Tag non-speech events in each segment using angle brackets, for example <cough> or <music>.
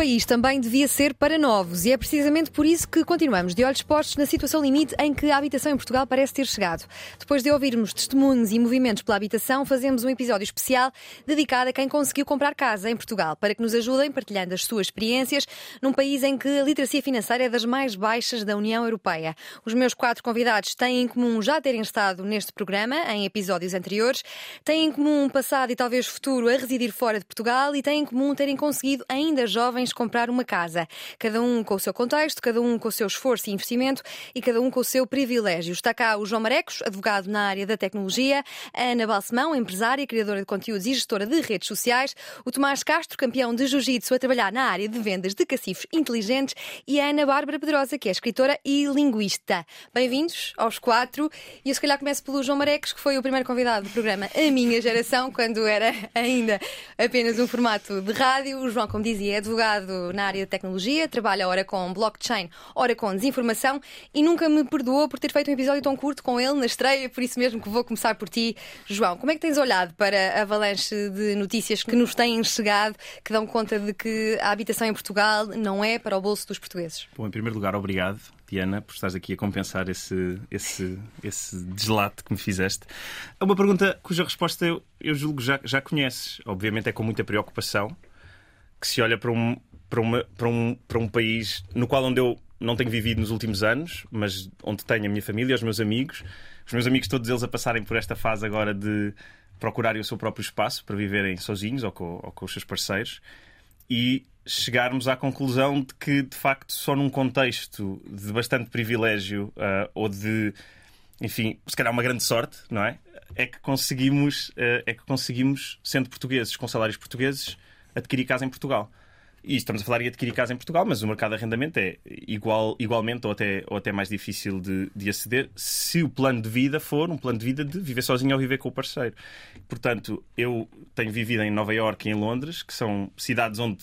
país também devia ser para novos e é precisamente por isso que continuamos de olhos postos na situação limite em que a habitação em Portugal parece ter chegado. Depois de ouvirmos testemunhos e movimentos pela habitação, fazemos um episódio especial dedicado a quem conseguiu comprar casa em Portugal, para que nos ajudem partilhando as suas experiências num país em que a literacia financeira é das mais baixas da União Europeia. Os meus quatro convidados têm em comum já terem estado neste programa em episódios anteriores, têm em comum um passado e talvez futuro a residir fora de Portugal e têm em comum terem conseguido ainda jovens jovens comprar uma casa. Cada um com o seu contexto, cada um com o seu esforço e investimento e cada um com o seu privilégio. Está cá o João Marecos, advogado na área da tecnologia, a Ana Balsemão, empresária, criadora de conteúdos e gestora de redes sociais, o Tomás Castro, campeão de jiu-jitsu, a trabalhar na área de vendas de cacifos inteligentes e a Ana Bárbara Pedrosa, que é escritora e linguista. Bem-vindos aos quatro. E eu se calhar começo pelo João Marecos, que foi o primeiro convidado do programa A Minha Geração, quando era ainda apenas um formato de rádio. O João, como dizia, é advogado na área de tecnologia, trabalha ora com blockchain, ora com desinformação e nunca me perdoou por ter feito um episódio tão curto com ele na estreia, por isso mesmo que vou começar por ti, João. Como é que tens olhado para a avalanche de notícias que nos têm chegado, que dão conta de que a habitação em Portugal não é para o bolso dos portugueses? Bom, em primeiro lugar, obrigado. Diana, por estares aqui a compensar esse, esse, esse deslate que me fizeste. É uma pergunta cuja resposta eu, eu julgo já, já conheces. Obviamente é com muita preocupação, que se olha para um, para, uma, para, um, para um país no qual onde eu não tenho vivido nos últimos anos, mas onde tenho a minha família, os meus amigos, os meus amigos todos eles a passarem por esta fase agora de procurarem o seu próprio espaço para viverem sozinhos ou com, ou com os seus parceiros e chegarmos à conclusão de que, de facto, só num contexto de bastante privilégio uh, ou de, enfim, se calhar uma grande sorte, não é? É que conseguimos, uh, é que conseguimos, sendo portugueses, com salários portugueses, adquirir casa em Portugal. E estamos a falar em adquirir casa em Portugal, mas o mercado de arrendamento é igual, igualmente ou até, ou até mais difícil de, de aceder se o plano de vida for um plano de vida de viver sozinho ou viver com o parceiro. Portanto, eu tenho vivido em Nova Iorque e em Londres, que são cidades onde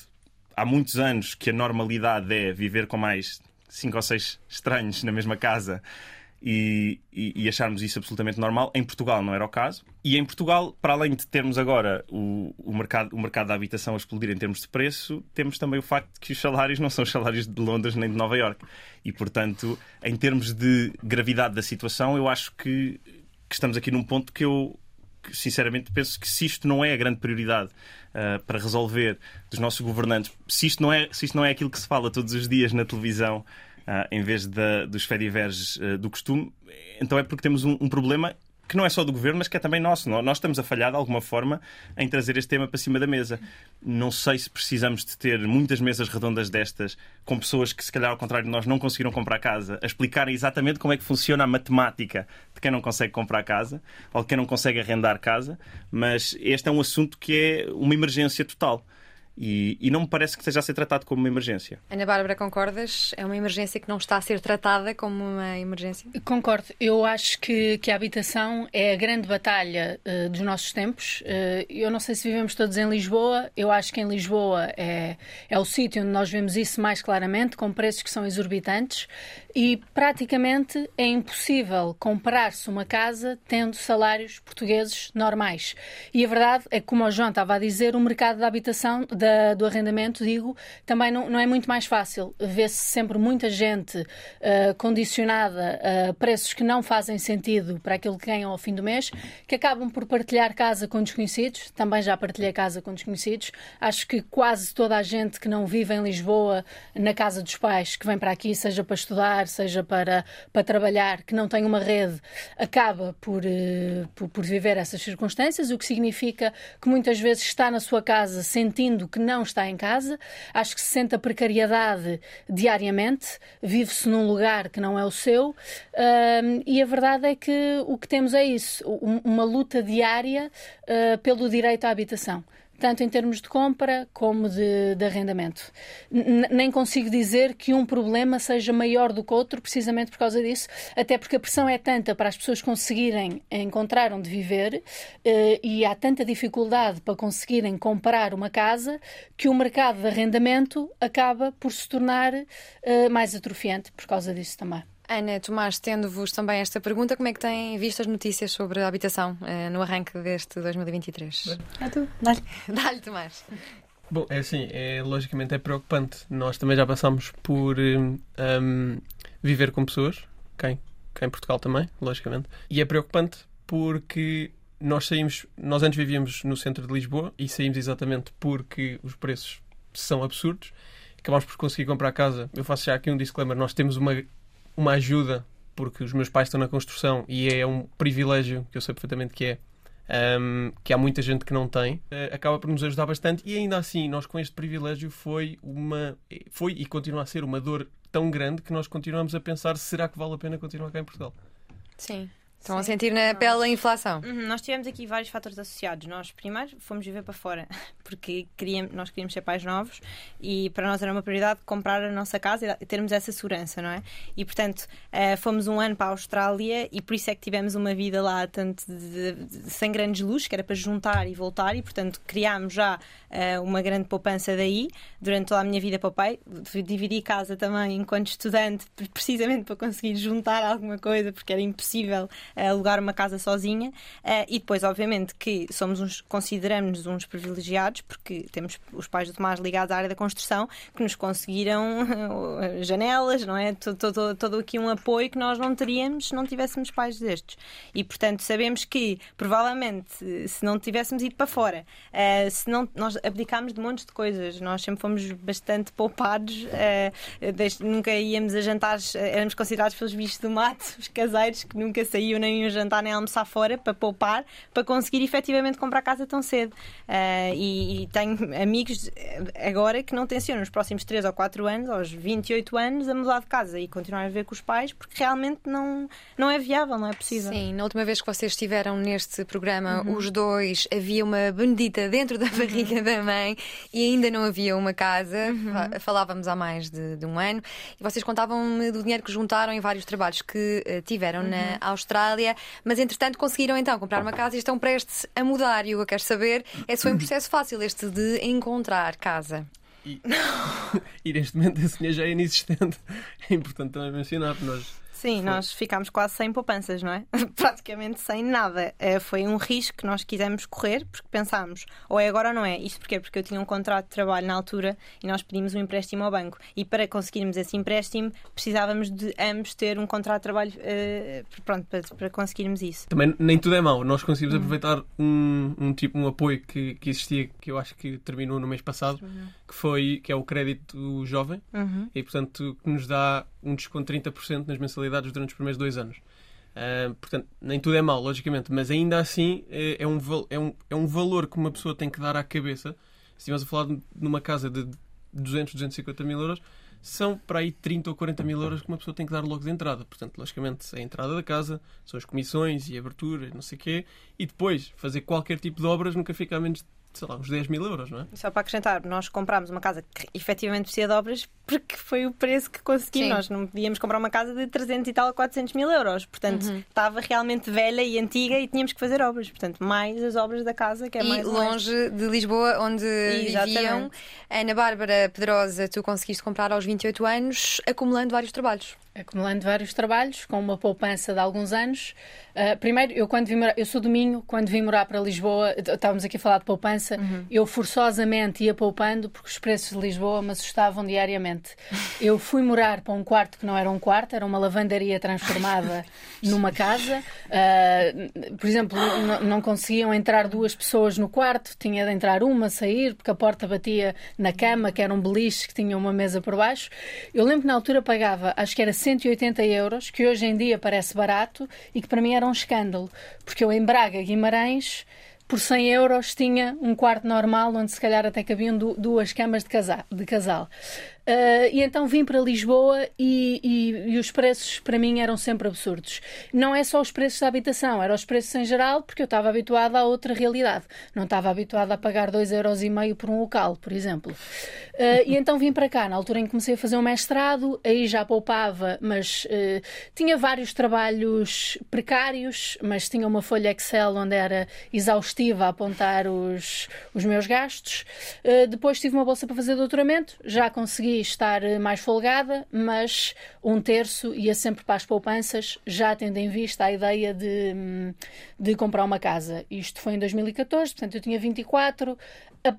há muitos anos que a normalidade é viver com mais cinco ou seis estranhos na mesma casa e, e, e, acharmos isso absolutamente normal. Em Portugal não era o caso. E em Portugal, para além de termos agora o, o, mercado, o mercado da habitação a explodir em termos de preço, temos também o facto de que os salários não são os salários de Londres nem de Nova York. E, portanto, em termos de gravidade da situação, eu acho que, que estamos aqui num ponto que eu sinceramente penso que se isto não é a grande prioridade uh, para resolver dos nossos governantes, se isto, não é, se isto não é aquilo que se fala todos os dias na televisão uh, em vez dos fediveres uh, do costume, então é porque temos um, um problema que não é só do governo, mas que é também nosso. Nós estamos a falhar de alguma forma em trazer este tema para cima da mesa. Não sei se precisamos de ter muitas mesas redondas destas, com pessoas que, se calhar, ao contrário de nós, não conseguiram comprar casa, a explicarem exatamente como é que funciona a matemática de quem não consegue comprar casa ou de quem não consegue arrendar casa. Mas este é um assunto que é uma emergência total. E, e, não me parece que esteja a ser tratado como uma emergência. Ana Bárbara, concordas? É uma emergência que não está a ser tratada como uma emergência? Concordo. Eu acho que, que a habitação é a grande batalha uh, dos nossos tempos. Uh, eu não sei se vivemos todos em Lisboa. Eu acho que em Lisboa é, é o sítio onde nós vemos isso mais claramente, com preços que são exorbitantes. E praticamente é impossível comprar-se uma casa tendo salários portugueses normais. E a verdade é que, como o João estava a dizer, o mercado da habitação, da, do arrendamento, digo, também não, não é muito mais fácil. Vê-se sempre muita gente uh, condicionada a preços que não fazem sentido para aquilo que ganham ao fim do mês, que acabam por partilhar casa com desconhecidos. Também já partilhei casa com desconhecidos. Acho que quase toda a gente que não vive em Lisboa, na casa dos pais, que vem para aqui, seja para estudar, seja para, para trabalhar, que não tem uma rede, acaba por, uh, por, por viver essas circunstâncias, o que significa que muitas vezes está na sua casa sentindo que não está em casa, acho que se sente a precariedade diariamente, vive-se num lugar que não é o seu, uh, e a verdade é que o que temos é isso, uma luta diária uh, pelo direito à habitação tanto em termos de compra como de, de arrendamento. N nem consigo dizer que um problema seja maior do que outro, precisamente por causa disso, até porque a pressão é tanta para as pessoas conseguirem encontrar onde viver eh, e há tanta dificuldade para conseguirem comprar uma casa que o mercado de arrendamento acaba por se tornar eh, mais atrofiante por causa disso também. Ana Tomás, tendo-vos também esta pergunta, como é que têm visto as notícias sobre a habitação uh, no arranque deste 2023? É tu, dá-lhe. Dá-lhe, Tomás. Bom, é assim, é, logicamente é preocupante. Nós também já passamos por um, um, viver com pessoas, quem, quem em Portugal também, logicamente. E é preocupante porque nós saímos, nós antes vivíamos no centro de Lisboa e saímos exatamente porque os preços são absurdos. Acabámos por conseguir comprar casa. Eu faço já aqui um disclaimer: nós temos uma uma ajuda, porque os meus pais estão na construção e é um privilégio que eu sei perfeitamente que é. Um, que há muita gente que não tem, uh, acaba por nos ajudar bastante e ainda assim nós com este privilégio foi uma foi e continua a ser uma dor tão grande que nós continuamos a pensar será que vale a pena continuar cá em Portugal? Sim. Estão Sim. a sentir na pele a inflação? Uhum, nós tivemos aqui vários fatores associados. Nós, primeiro, fomos viver para fora, <laughs> porque queríamos, nós queríamos ser pais novos e para nós era uma prioridade comprar a nossa casa e termos essa segurança, não é? E, portanto, uh, fomos um ano para a Austrália e por isso é que tivemos uma vida lá tanto de, de, de, sem grandes luzes, que era para juntar e voltar, e, portanto, criámos já uh, uma grande poupança daí. Durante toda a minha vida, papai, dividi casa também enquanto estudante, <laughs> precisamente para conseguir juntar alguma coisa, porque era impossível alugar uma casa sozinha uh, e depois, obviamente, que somos uns, consideramos-nos uns privilegiados porque temos os pais do Tomás ligados à área da construção que nos conseguiram uh, <laughs> janelas, não é? Todo, todo, todo aqui um apoio que nós não teríamos se não tivéssemos pais destes. E, portanto, sabemos que provavelmente se não tivéssemos ido para fora, uh, se não, nós abdicámos de montes de coisas, nós sempre fomos bastante poupados, desde, nunca íamos a jantares, éramos considerados pelos bichos do mato, <laughs> os caseiros que nunca saíam nem iam jantar nem almoçar fora para poupar, para conseguir efetivamente comprar casa tão cedo. Uh, e, e, tenho amigos agora que não tencionam nos próximos 3 ou 4 anos, aos 28 anos, a mudar de casa e continuar a viver com os pais, porque realmente não, não é viável, não é possível. Sim, na última vez que vocês estiveram neste programa, uhum. os dois, havia uma benedita dentro da uhum. barriga uhum. da mãe e ainda não havia uma casa. Uhum. Falávamos há mais de, de, um ano e vocês contavam-me do dinheiro que juntaram em vários trabalhos que uh, tiveram na uhum. Austrália Mas entretanto conseguiram então comprar uma casa e estão prestes a mudar. E o que eu quero saber é se foi um processo fácil este de encontrar casa. E, <laughs> e neste momento esse dinheiro já é inexistente. É importante também mencionar, nós Sim, nós ficámos quase sem poupanças, não é? <laughs> Praticamente sem nada. É, foi um risco que nós quisemos correr porque pensámos, ou é agora ou não é. Isto porquê? Porque eu tinha um contrato de trabalho na altura e nós pedimos um empréstimo ao banco. E para conseguirmos esse empréstimo, precisávamos de ambos ter um contrato de trabalho uh, pronto, para, para, conseguirmos isso. Também nem tudo é mau. Nós conseguimos uhum. aproveitar um, um tipo, um apoio que, que existia, que eu acho que terminou no mês passado, uhum. Que foi que é o crédito jovem, uhum. e portanto que nos dá um desconto de 30% nas mensalidades durante os primeiros dois anos. Uh, portanto, nem tudo é mau, logicamente, mas ainda assim é, é, um, é, um, é um valor que uma pessoa tem que dar à cabeça. Se estivermos a falar de, numa casa de 200, 250 mil euros, são para aí 30 ou 40 mil euros que uma pessoa tem que dar logo de entrada. Portanto, logicamente, a entrada da casa, são as comissões e abertura, não sei o quê, e depois fazer qualquer tipo de obras nunca fica a menos de sei lá, uns 10 mil euros, não é? Só para acrescentar, nós comprámos uma casa que efetivamente precisa de obras porque foi o preço que conseguimos. Sim. Nós não podíamos comprar uma casa de 300 e tal a 400 mil euros. Portanto, uhum. estava realmente velha e antiga e tínhamos que fazer obras. Portanto, mais as obras da casa, que é e mais longe de Lisboa, onde Exatamente. viviam. Ana Bárbara Pedrosa, tu conseguiste comprar aos 28 anos, acumulando vários trabalhos acumulando vários trabalhos, com uma poupança de alguns anos. Uh, primeiro, eu quando vim morar, eu sou do Minho, quando vim morar para Lisboa, estávamos aqui a falar de poupança, uhum. eu forçosamente ia poupando porque os preços de Lisboa me assustavam diariamente. Eu fui morar para um quarto que não era um quarto, era uma lavandaria transformada <laughs> numa casa. Uh, por exemplo, não conseguiam entrar duas pessoas no quarto, tinha de entrar uma, sair, porque a porta batia na cama, que era um beliche que tinha uma mesa por baixo. Eu lembro que na altura pagava, acho que era 180 euros, que hoje em dia parece barato e que para mim era um escândalo, porque eu em Braga, Guimarães, por 100 euros tinha um quarto normal onde se calhar até cabiam duas camas de casal. Uh, e então vim para Lisboa e, e, e, os preços para mim eram sempre absurdos. Não é só os preços da habitação, eram os preços em geral, porque eu estava habituada a outra realidade. Não estava habituada a pagar 2,5€ por um local, por exemplo. Uh, e então vim para cá, na altura em que comecei a fazer um mestrado, aí já poupava, mas uh, tinha vários trabalhos precários, mas tinha uma folha Excel onde era exaustiva a apontar os, os meus gastos. depois tive uma bolsa para fazer doutoramento, já consegui estar mais folgada, mas um terço ia sempre para as poupanças, já tendo em vista a ideia de, de comprar uma casa. Isto foi em 2014, portanto eu tinha 24. A, a,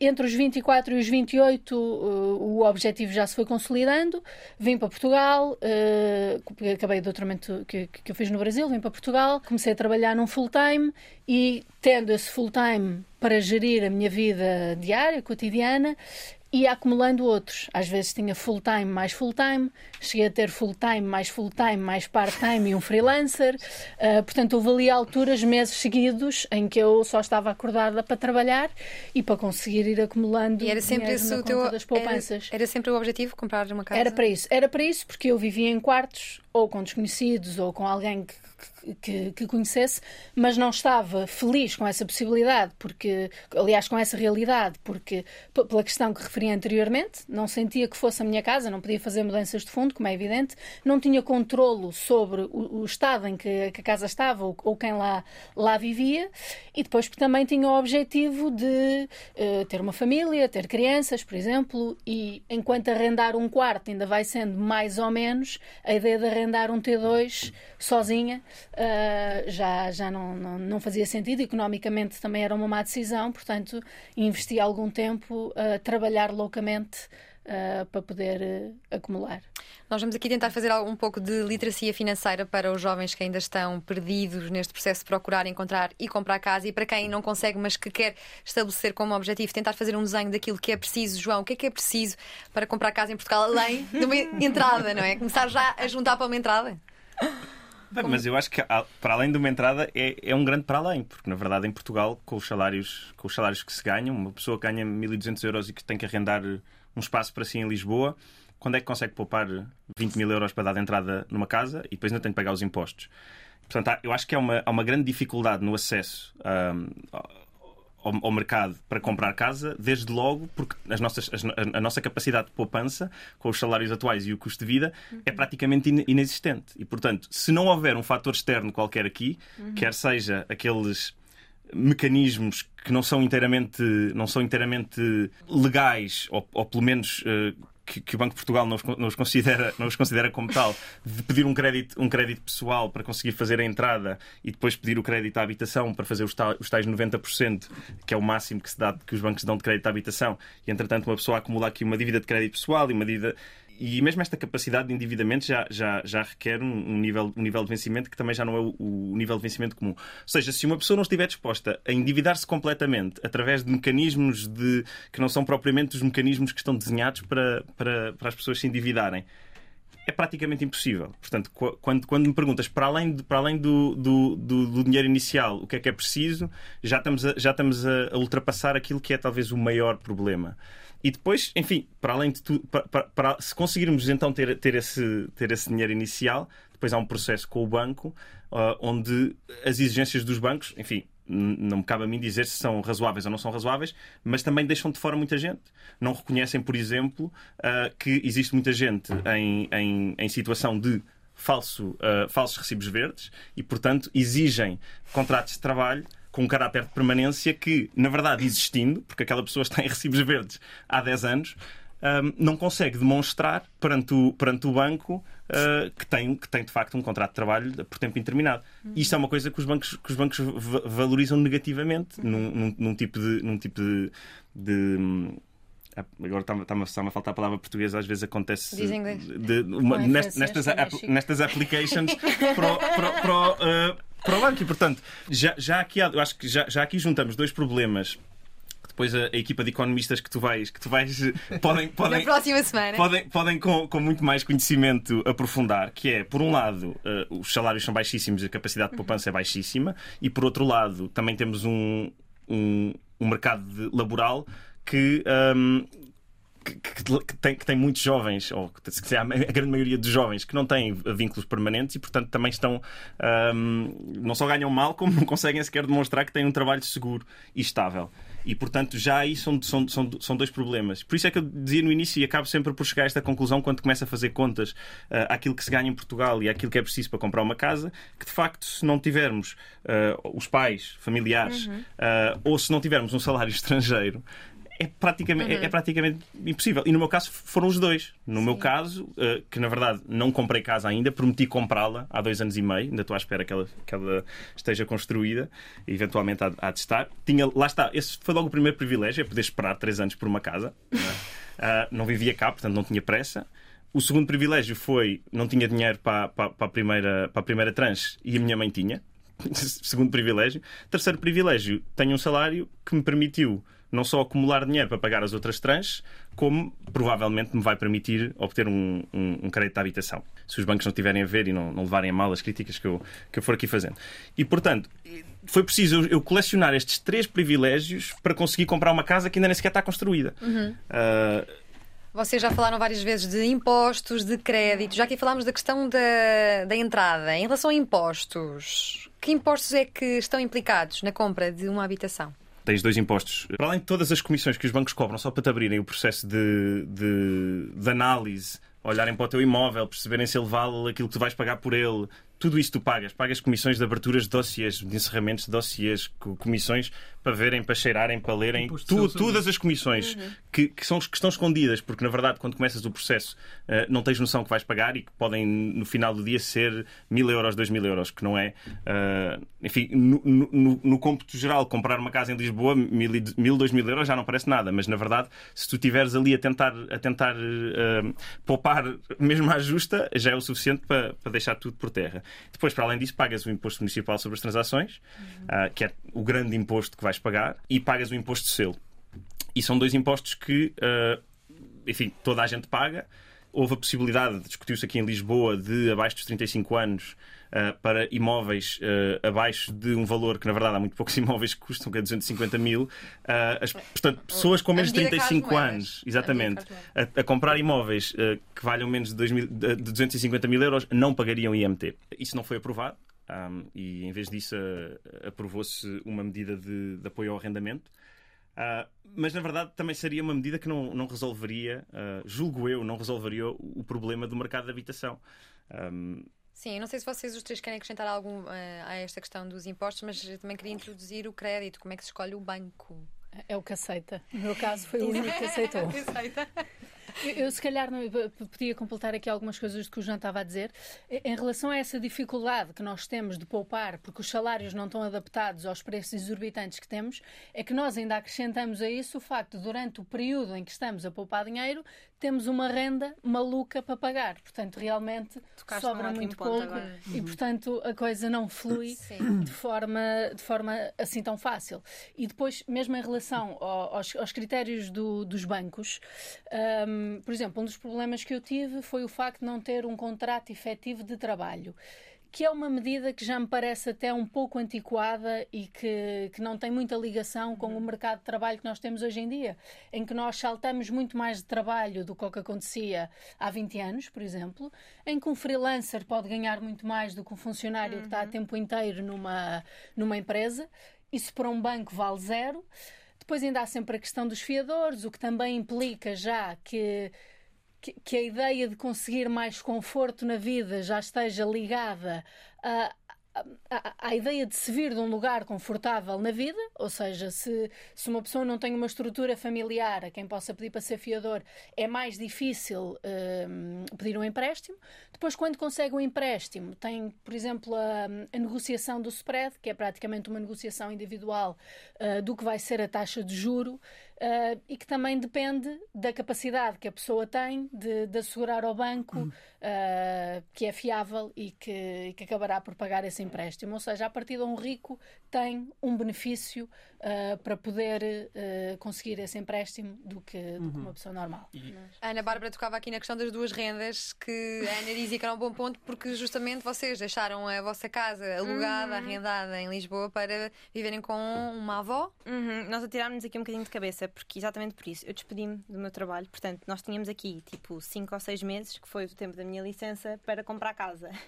entre os 24 e os 28, uh, o objetivo já se foi consolidando. Vim para Portugal, uh, acabei o doutoramento que, que eu fiz no Brasil, vim para Portugal, comecei a trabalhar num full-time e, tendo esse full-time para gerir a minha vida diária, cotidiana, ia acumulando outros. Às vezes tinha full-time mais full-time, cheguei a ter full-time mais full-time mais part-time e um freelancer. Uh, portanto, houve ali alturas, meses seguidos, em que eu só estava acordada para trabalhar e para conseguir ir acumulando e era sempre esse o teu das poupanças. Era, era, sempre o objetivo, comprar uma casa? Era para isso. Era para isso porque eu vivia em quartos ou com desconhecidos ou com alguém que que, que, conhecesse, mas não estava feliz com essa possibilidade, porque, aliás, com essa realidade, porque, pela questão que referi anteriormente, não sentia que fosse a minha casa, não podia fazer mudanças de fundo, como é evidente, não tinha controlo sobre o, o estado em que, que, a casa estava ou, ou, quem lá, lá vivia, e depois também tinha o objetivo de uh, ter uma família, ter crianças, por exemplo, e enquanto arrendar um quarto ainda vai sendo mais ou menos, a ideia de arrendar um T2 sozinha uh, já, já não, não, não, fazia sentido. Economicamente também era uma má decisão, portanto, investi algum tempo a trabalhar loucamente. Uh, para poder uh, acumular. Nós vamos aqui tentar fazer um pouco de literacia financeira para os jovens que ainda estão perdidos neste processo de procurar, encontrar e comprar casa e para quem não consegue, mas que quer estabelecer como objetivo tentar fazer um desenho daquilo que é preciso. João, o que é que é preciso para comprar casa em Portugal além de uma <laughs> entrada, não é? Começar já a juntar para uma entrada? Bem, mas eu acho que para além de uma entrada é, é um grande para além, porque na verdade em Portugal, com os salários, com os salários que se ganham, uma pessoa que ganha 1.200 euros e que tem que arrendar um espaço para si em Lisboa, quando é que consegue poupar 20 mil euros para dar de entrada numa casa e depois ainda tem que pagar os impostos? Portanto, eu acho que há uma, há uma grande dificuldade no acesso um, ao, ao, mercado para comprar casa, desde logo porque as nossas, as, a nossa capacidade de poupança, com os salários atuais e o custo de vida, uhum. é praticamente inexistente. E, portanto, se não houver um fator externo qualquer aqui, uhum. quer seja aqueles mecanismos que não são inteiramente, não são inteiramente legais, ou, ou pelo menos uh, que, que, o Banco de Portugal não os, não, os considera, não os considera como tal, de pedir um crédito, um crédito pessoal para conseguir fazer a entrada e depois pedir o crédito à habitação para fazer os, os tais 90%, que é o máximo que, se dá, que os bancos dão de crédito à habitação, e entretanto uma pessoa acumula aqui uma dívida de crédito pessoal e uma dívida e mesmo esta capacidade de endividamento já, já, já requer um, um, nível, um nível de vencimento que também já não é o, o, nível de vencimento comum. Ou seja, se uma pessoa não estiver disposta a endividar-se completamente através de mecanismos de, que não são propriamente os mecanismos que estão desenhados para, para, para as pessoas se endividarem, é praticamente impossível. Portanto, quando, quando me perguntas para além, de, para além do, do, do, do, dinheiro inicial, o que é que é preciso, já estamos, a, já estamos a, ultrapassar aquilo que é talvez o maior problema. E depois, enfim, para além de tudo, para, para, para, se conseguirmos então ter, ter, esse, ter esse dinheiro inicial, depois há um processo com o banco uh, onde as exigências dos bancos, enfim, não me cabe a mim dizer se são razoáveis ou não são razoáveis, mas também deixam de fora muita gente. Não reconhecem, por exemplo, uh, que existe muita gente em, em, em situação de falso, uh, falsos recibos verdes e, portanto, exigem contratos de trabalho com um caráter de permanência que, na verdade, existindo, porque aquela pessoa está em recibos verdes há 10 anos, um, não consegue demonstrar perante o, perante o banco uh, que, tem, que tem de facto um contrato de trabalho por tempo indeterminado. Uhum. Isto é uma coisa que os bancos, que os bancos valorizam negativamente uhum. num, num, num, tipo de. Num tipo de, de Agora está-me está a faltar a palavra portuguesa, às vezes acontece inglês. De, uma, nestas, nestas, nestas applications para, para, para, uh, para o banco. E, portanto, já, já aqui, eu acho que já, já aqui juntamos dois problemas depois a, a, equipa de economistas que tu vais, que tu vais podem, <laughs> podem, Na próxima semana. podem, podem com, com muito mais conhecimento aprofundar, que é, por um lado, uh, os salários são baixíssimos e a capacidade de poupança é baixíssima, e por outro lado, também temos um, um, um mercado laboral que, um, que, que, que, tem, que tem muitos jovens, ou se a grande maioria dos jovens, que não têm vínculos permanentes e, portanto, também estão. Um, não só ganham mal, como não conseguem sequer demonstrar que têm um trabalho seguro e estável. E, portanto, já aí são, são, são, são dois problemas. Por isso é que eu dizia no início e acabo sempre por chegar a esta conclusão quando começo a fazer contas uh, àquilo que se ganha em Portugal e àquilo que é preciso para comprar uma casa, que de facto, se não tivermos uh, os pais, familiares, uhum. uh, ou se não tivermos um salário <laughs> estrangeiro, é praticamente, uhum. é, é, praticamente impossível. E no meu caso foram os dois. No Sim. meu caso, uh, que na verdade não comprei casa ainda, prometi comprá-la há dois anos e meio, ainda estou à espera que ela, que ela esteja construída, e eventualmente há, há de estar. Tinha, lá está, esse foi logo o primeiro privilégio, é poder esperar três anos por uma casa. Não, é? uh, <laughs> não vivia cá, portanto não tinha pressa. O segundo privilégio foi não tinha dinheiro para, para, para, a, primeira, para a primeira tranche e a minha mãe tinha. <laughs> segundo privilégio. Terceiro privilégio, tenho um salário que me permitiu não só acumular dinheiro para pagar as outras tranches, como provavelmente me vai permitir obter um, um, um, crédito de habitação. Se os bancos não tiverem a ver e não, não levarem a mal as críticas que eu, que eu for aqui fazendo. E, portanto, foi preciso eu, colecionar estes três privilégios para conseguir comprar uma casa que ainda nem sequer está construída. Uhum. Uh, vocês já falaram várias vezes de impostos, de crédito, já aqui falámos da questão da, da entrada. Em relação a impostos, que impostos é que estão implicados na compra de uma habitação? Tens dois impostos. Para além de todas as comissões que os bancos cobram só para te abrirem o processo de, de, de análise, olharem para o teu imóvel, perceberem se ele vale aquilo que tu vais pagar por ele, tudo isso tu pagas. Pagas comissões de aberturas de dossiês, de encerramentos de dossiês, comissões para verem, para cheirarem, para lerem. Tu, todas as comissões uhum. que, que, são, que estão escondidas, porque na verdade, quando começas o processo, uh, não tens noção que vais pagar e que podem no final do dia ser mil euros, dois mil euros, que não é. Uh, enfim, no, no, no cômputo geral, comprar uma casa em Lisboa, mil, mil, dois mil euros já não parece nada, mas na verdade, se tu estiveres ali a tentar, a tentar uh, poupar mesmo à justa, já é o suficiente para, para deixar tudo por terra. Depois, para além disso, pagas o imposto municipal sobre as transações, uhum. uh, que é o grande imposto que vais pagar, e pagas o imposto de selo. E são dois impostos que, uh, enfim, toda a gente paga. Houve a possibilidade, discutiu-se aqui em Lisboa, de abaixo dos 35 anos uh, para imóveis uh, abaixo de um valor que, na verdade, há muito poucos <laughs> imóveis que custam, que é 250 mil. Uh, as, portanto, pessoas com menos de 35 anos, exatamente, a, a, comprar imóveis que valham menos de, 2 mil, de 250 mil euros não pagariam IMT. Isso não foi aprovado. Um, e em vez disso aprovou-se uma medida de, de, apoio ao arrendamento. Uh, mas na verdade também seria uma medida que não, não resolveria, uh, julgo eu, não resolveria o, o problema do mercado de habitação. Um, Sim, não sei se vocês os três querem acrescentar algum uh, a esta questão dos impostos, mas também queria introduzir o crédito. Como é que se escolhe o banco? É o que aceita. No meu caso, foi o único que aceitou. <laughs> Eu, eu, se calhar, não, podia completar aqui algumas coisas que o João estava a dizer. Em relação a essa dificuldade que nós temos de poupar, porque os salários não estão adaptados aos preços exorbitantes que temos, é que nós ainda acrescentamos a isso o facto durante o período em que estamos a poupar dinheiro, temos uma renda maluca para pagar. Portanto, realmente Tocaste sobra muito pouco agora. e, uhum. portanto, a coisa não flui de forma, de forma assim tão fácil. E depois, mesmo em relação aos, aos critérios do, dos bancos, um, por exemplo, um dos problemas que eu tive foi o facto de não ter um contrato efetivo de trabalho que é uma medida que já me parece até um pouco antiquada e que, que não tem muita ligação com o mercado de trabalho que nós temos hoje em dia, em que nós saltamos muito mais de trabalho do que o que acontecia há 20 anos, por exemplo, em que um freelancer pode ganhar muito mais do que um funcionário uhum. que está a uhum. tempo inteiro numa, numa empresa. Isso para um banco vale zero. Depois ainda há sempre a questão dos fiadores, o que também implica já que que, que, a ideia de conseguir mais conforto na vida já esteja ligada a, a, ideia de se vir de um lugar confortável na vida, ou seja, se, se uma pessoa não tem uma estrutura familiar a quem possa pedir para ser fiador, é mais difícil uh, pedir um empréstimo. Depois, quando consegue um empréstimo, tem, por exemplo, a, a negociação do spread, que é praticamente uma negociação individual uh, do que vai ser a taxa de juro uh, e que também depende da capacidade que a pessoa tem de, de assegurar ao banco uh, que é fiável e que, que, acabará por pagar esse empréstimo. Ou seja, a partir de um rico tem um benefício uh, para poder conseguir esse empréstimo do que, do uhum. que uma pessoa normal. E... A Ana Bárbara tocava aqui na questão das duas rendas, que a Ana dizia que era um bom ponto, porque justamente vocês deixaram a vossa casa alugada, uhum. arrendada em Lisboa para viverem com uma avó. Uhum. Nós atirámos aqui um bocadinho de cabeça porque exatamente por isso eu despedi-me do meu trabalho. Portanto, nós tínhamos aqui tipo 5 ou 6 meses, que foi o tempo da minha licença, para comprar casa. <laughs>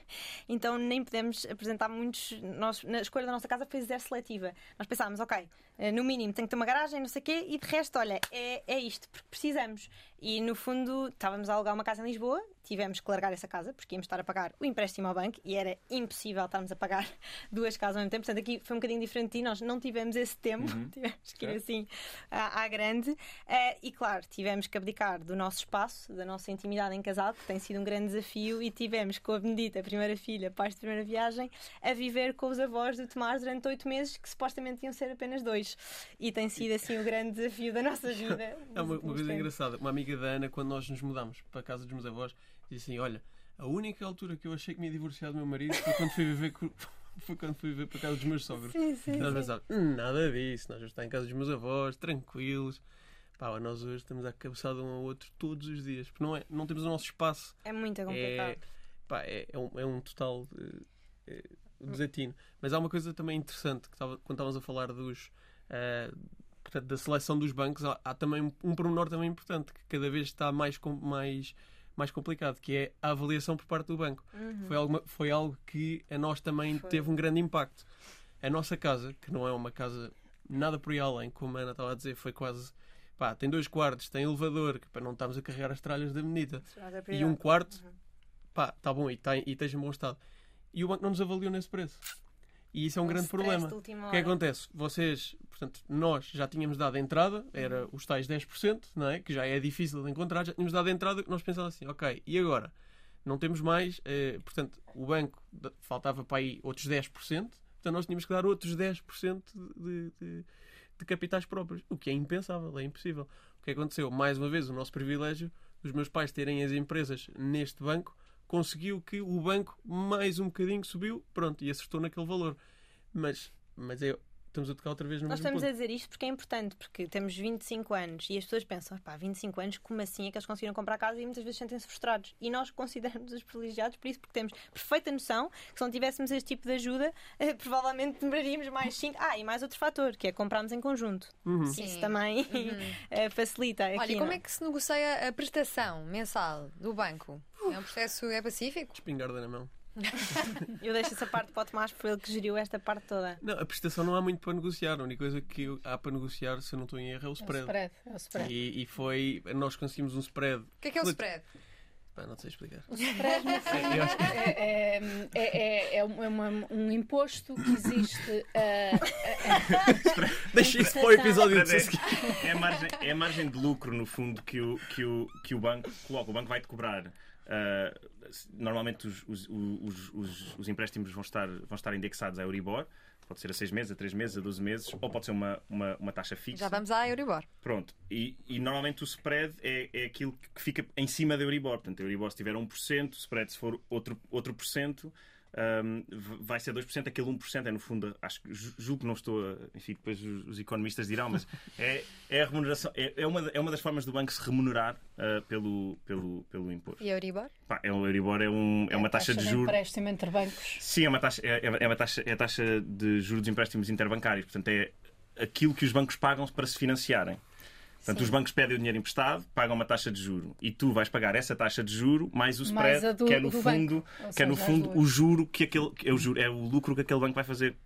Então nem podemos apresentar muitos. Nós, na escolha da nossa casa foi zero seletiva. Nós pensámos, ok, no mínimo tem que ter uma garagem, não sei o quê, e de resto, olha, é, é isto, porque precisamos. E no fundo, estávamos a alugar uma casa em Lisboa, tivemos que largar essa casa, porque íamos estar a pagar o empréstimo ao banco e era impossível estarmos a pagar <laughs> duas casas ao mesmo tempo. Portanto, aqui foi um bocadinho diferente e nós não tivemos esse tempo, uhum. <laughs> tivemos que ir assim à, à grande. Uh, e claro, tivemos que abdicar do nosso espaço, da nossa intimidade em casal, que tem sido um grande desafio, e tivemos com a Benedita, a primeira filha, pais de primeira viagem, a viver com os avós do Tomás durante oito meses, que supostamente iam ser apenas dois. E tem sido assim o grande desafio da nossa <laughs> vida. É uma, uma coisa engraçada. Uma amiga da Ana, quando nós nos mudamos para a casa dos meus avós, disse assim: Olha, a única altura que eu achei que me ia divorciar do meu marido foi quando fui viver com <laughs> foi quando fui ver para casa dos meus sogros. Sim, sim, nós pensávamos, hum, nada disso, nós vamos estar em casa dos meus avós, tranquilos. Pá, nós hoje estamos a cabeçada um ao outro todos os dias, porque não, é, não temos o nosso espaço. É muito complicado. É, pá, é, é, um, é um total é, desatino. Mas há uma coisa também interessante, que estava, quando estávamos a falar dos. Uh, portanto, da seleção dos bancos, há, há também um, pormenor também importante, que cada vez está mais, mais mais complicado, que é a avaliação por parte do banco. Uhum. Foi, algo, foi algo que a nós também foi. teve um grande impacto. A nossa casa, que não é uma casa nada por aí além, como a Ana estava a dizer, foi quase. Pá, tem dois quartos, tem elevador, que para não estarmos a carregar as tralhas da menita. E um quarto, uhum. pá, está bom e, tá, e esteja em bom estado. E o banco não nos avaliou nesse preço. E isso é um, grande problema. O que é que acontece? Vocês, portanto, nós já tínhamos dado a entrada, era uhum. os tais 10%, não é? que já é difícil de encontrar, já tínhamos dado a entrada, nós pensávamos assim, ok, e agora? Não temos mais, eh, portanto, o banco faltava para aí outros 10%, portanto, nós tínhamos que dar outros 10% de, de, de capitais próprios, o que é impensável, é impossível. O que aconteceu? Mais uma vez, o nosso privilégio dos meus pais terem as empresas neste banco conseguiu que o banco mais um bocadinho subiu, pronto, e acertou naquele valor. Mas, mas é, estamos a tocar outra vez no Nós estamos ponto. a dizer isto porque é importante, porque temos 25 anos e as pessoas pensam, pá, 25 anos, como assim é que eles conseguiram comprar casa e muitas vezes sentem-se frustrados. E nós <laughs> consideramos os privilegiados por isso, porque temos perfeita noção que se não tivéssemos este tipo de ajuda, <laughs> eh, provavelmente demoraríamos mais 5. Ah, e mais outro fator, que é comprarmos em conjunto. Uhum. Isso também uhum. <laughs> Eh, facilita. Olha, aqui, e como não? é que se negocia a prestação mensal do banco? É um processo é pacífico? Espingarda na mão. <laughs> Eu deixo essa parte para o Tomás, foi ele que geriu esta parte toda. Não, a prestação não há muito para negociar. A única coisa que há para negociar, se eu não estou em erro, é o spread. É o spread, é o spread. E, e, foi. Nós conseguimos um spread. O que é que é o spread? Pá, não sei explicar. O spread, no fundo, <laughs> é, é, é, é uma, um imposto que existe. Uh, uh, Deixa isso para o episódio é, a margem, é a margem de lucro, no fundo, que o, que o, que o banco coloca. O banco vai-te cobrar Uh, normalmente os, os, os, os, empréstimos vão estar, vão estar indexados à Euribor, pode ser a 6 meses, a 3 meses, a 12 meses, ou pode ser uma, uma, uma taxa fixa. Já vamos à Euribor. Pronto, e, e normalmente o spread é, é aquilo que fica em cima da Euribor. Portanto, a Euribor se tiver 1%, o spread se for outro, outro por cento, um, vai ser 2%, aquele 1% é no fundo, acho que julgo que não estou, a, enfim, depois os, economistas dirão, mas é, é a remuneração, é, é, uma, é uma das formas do banco se remunerar uh, pelo, pelo, pelo imposto. E a Euribor? Pá, é, o Euribor é, um, é, é uma taxa, taxa de juros. empréstimo entre bancos. Sim, é uma taxa, é, é, uma taxa, é a taxa de juros de empréstimos interbancários, portanto é aquilo que os bancos pagam para se financiarem. Portanto, Sim. os bancos pedem o dinheiro emprestado, pagam uma taxa de juro e tu vais pagar essa taxa de juro mais o spread, mais do, que é no fundo, que é no fundo o juro que aquele é o, juro, é o lucro que aquele banco vai fazer,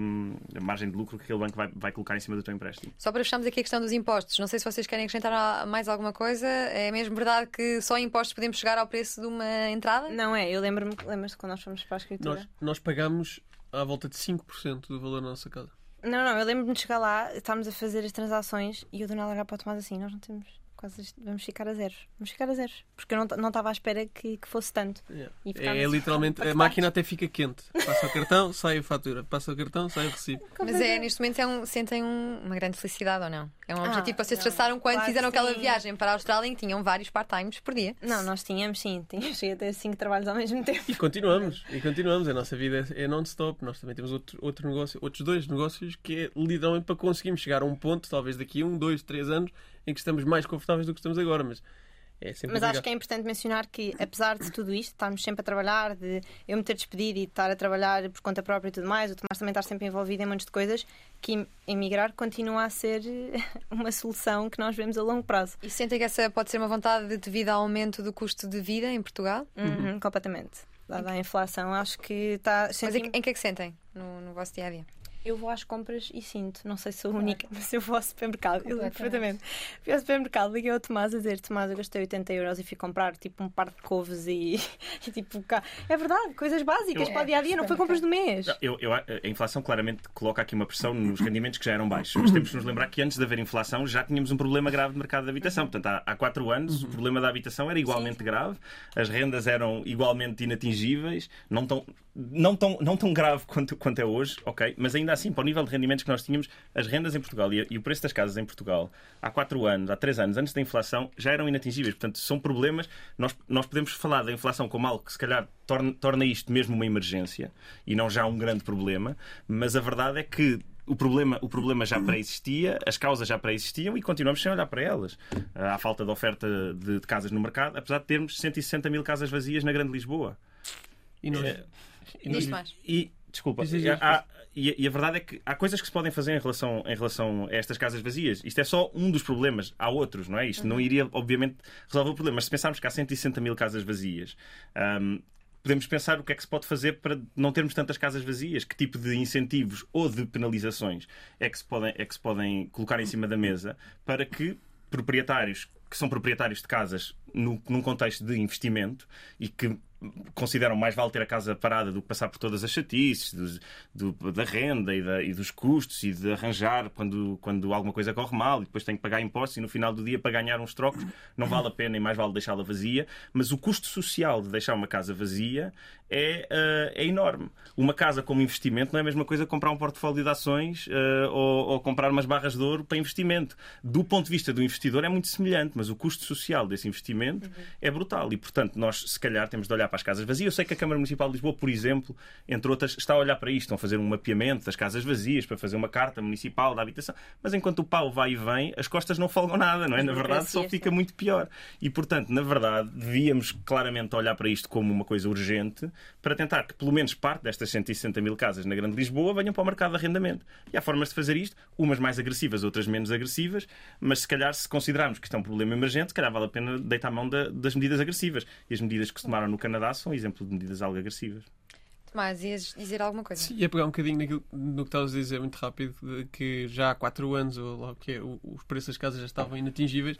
um, a margem de lucro que aquele banco vai, vai colocar em cima do teu empréstimo. Só para fecharmos aqui a questão dos impostos, não sei se vocês querem acrescentar mais alguma coisa. É mesmo verdade que só em impostos podemos chegar ao preço de uma entrada? Não é, eu lembro-me, lembras-te quando nós fomos para a escritura? Nós, nós pagamos à volta de 5% do valor da nossa casa. Não, não, eu lembro-me de chegar lá, estávamos a fazer as transações e eu do nada olhar para o Tomás assim, nós não temos quase vamos ficar a zeros. Vamos ficar a zeros. Porque eu não, não estava à espera que, que fosse tanto. Yeah. É, assim, literalmente, <laughs> a máquina até fica quente. Passa o cartão, sai a fatura. Passa o cartão, sai o recibo. Mas é, neste momento é um, sentem um, uma grande felicidade ou não? É um ah, objetivo que vocês traçaram quando claro fizeram aquela viagem para a Austrália em que tinham vários part-times por dia. Não, nós tínhamos sim. Tínhamos a ter cinco trabalhos ao mesmo tempo. E continuamos. E continuamos. A nossa vida é, é non-stop. Nós também temos outro, outro negócio, outros dois negócios que é literalmente para conseguirmos chegar a um ponto, talvez daqui a um, dois, três anos, em que estamos mais confortáveis do que estamos agora, mas É sempre Mas acho que é importante mencionar que, apesar de tudo isto, estarmos sempre a trabalhar, de eu me ter despedido e estar a trabalhar por conta própria e tudo mais, o Tomás também estar sempre envolvido em montes de coisas, que emigrar continua a ser <laughs> uma solução que nós vemos a longo prazo. E sentem que essa pode ser uma vontade devido ao aumento do custo de vida em Portugal? Uhum, completamente. Dada a inflação, acho que está. Mas em, em que é que sentem no, no vosso dia a dia? Eu vou às compras e sinto, não sei se sou a única, <laughs> mas eu vou ao supermercado. Eu lembro perfeitamente. Fui ao supermercado, liguei ao Tomás a dizer: Tomás, eu gastei 80 euros e fui comprar tipo um par de couves e, <laughs> e tipo. cá." É verdade, coisas básicas Eu- para o dia a dia, não foi compras do mês. Eu, eu- a inflação claramente coloca aqui uma pressão nos rendimentos que já eram baixos. Mas temos de nos lembrar que antes de haver inflação já tínhamos um problema grave de mercado de habitação. Portanto, há, há quatro anos o problema da habitação era igualmente grave, as rendas eram igualmente inatingíveis, não tão, não tão, não tão grave <laughs> quanto, quanto é hoje, ok? Mas ainda assim, para o nível de rendimentos que nós tínhamos, as rendas em Portugal e, e o preço das casas em Portugal há quatro anos, há três anos, antes da inflação, já eram inatingíveis. Portanto, são problemas. Nós, nós podemos falar da inflação como algo que se calhar torna, torna isto mesmo uma emergência e não já um grande problema, mas a verdade é que o problema, o problema já pré-existia, as causas já pré-existiam e continuamos sem olhar para elas. Há falta de oferta de, de casas no mercado, apesar de termos 160 mil casas vazias na Grande Lisboa. E nós, É. e Diz mais. E, desculpa, Diz, diz, diz. há- e, e a verdade é que há coisas que se podem fazer em relação, em relação a estas casas vazias. Isto é só um dos problemas. Há outros, não é? Isto não iria, obviamente, resolver o problema. Mas se pensarmos que há 160 mil casas vazias, hum, podemos pensar o que é que se pode fazer para não termos tantas casas vazias. Que tipo de incentivos ou de penalizações é que se podem, é que se podem colocar em cima da mesa para que proprietários que são proprietários de casas no, num contexto de investimento e que consideram mais vale ter a casa parada do que passar por todas as chatices dos- do- da renda e, da- e dos custos e de arranjar quando, quando alguma coisa corre mal e depois tem que pagar impostos e no final do dia para ganhar uns trocos não vale a pena e mais vale deixá-la vazia. Mas o custo social de deixar uma casa vazia é, eh, é enorme. Uma casa como investimento não é a mesma coisa que comprar um portfólio de ações eh, ou, ou comprar umas barras de ouro para investimento. Do ponto de vista do investidor é muito semelhante mas o custo social desse investimento é brutal. E portanto nós se calhar temos de olhar para as casas vazias. Eu sei que a Câmara Municipal de Lisboa por exemplo entre outras está a olhar para isto. Estão a fazer um mapeamento das casas vazias para fazer uma carta municipal da habitação. Mas enquanto o pau vai e vem as costas não folgam nada não é? Na verdade só fica muito pior. E portanto na verdade devíamos claramente olhar para isto como uma coisa urgente para tentar que pelo menos parte destas 160 mil casas na Grande Lisboa venham para o mercado de arrendamento. E há formas de fazer isto umas mais agressivas outras menos agressivas mas se calhar se considerarmos que isto é um problema emergente se calhar vale a pena deitar a mão da- das medidas agressivas. E as medidas que se tomaram no Canadá são exemplo de medidas algo agressivas. Tomás, ias dizer alguma coisa? Sim, ia pegar um bocadinho naquilo, no que estavas a dizer muito rápido, de que já há 4 anos ou que é, os preços das casas já estavam inatingíveis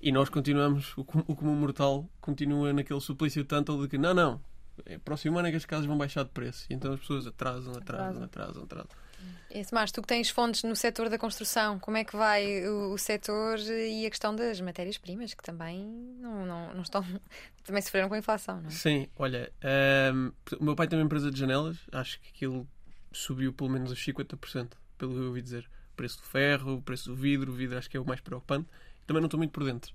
e nós continuamos, o, o comum mortal continua naquele suplício tanto de que não, não, é próximo ano é que as casas vão baixar de preço e então as pessoas atrasam, atrasam, atrasam, atrasam. E, Tomás, tu que tens fontes no setor da construção, como é que vai o, o setor e a questão das matérias-primas, que também não, não, não estão. <laughs> também sofreram com a inflação, não é? Sim, olha, ahm, o meu pai tem uma empresa de janelas, acho que aquilo subiu pelo menos os 50%, pelo que eu ouvi dizer. O preço do ferro, o preço do vidro, o vidro acho que é o mais preocupante. Também não estou muito por dentro,